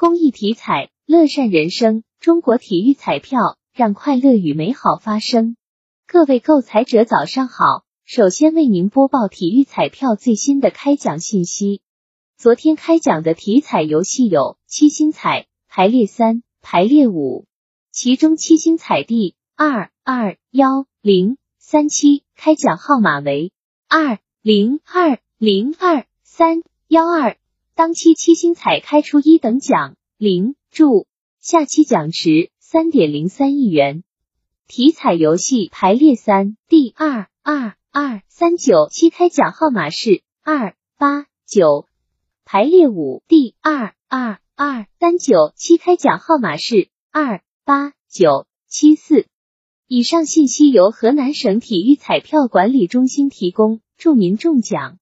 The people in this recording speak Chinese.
公益体彩，乐善人生。中国体育彩票，让快乐与美好发生。各位购彩者，早上好！首先为您播报体育彩票最新的开奖信息。昨天开奖的体彩游戏有七星彩排列三、排列五，其中七星彩第二二幺零三七开奖号码为二零二零二三幺二。当期七星彩开出一等奖零注，下期奖池三点零三亿元。体彩游戏排列三第二二二三九七开奖号码是二八九，排列五第二二二三九七开奖号码是二八九七四。以上信息由河南省体育彩票管理中心提供，祝您中奖！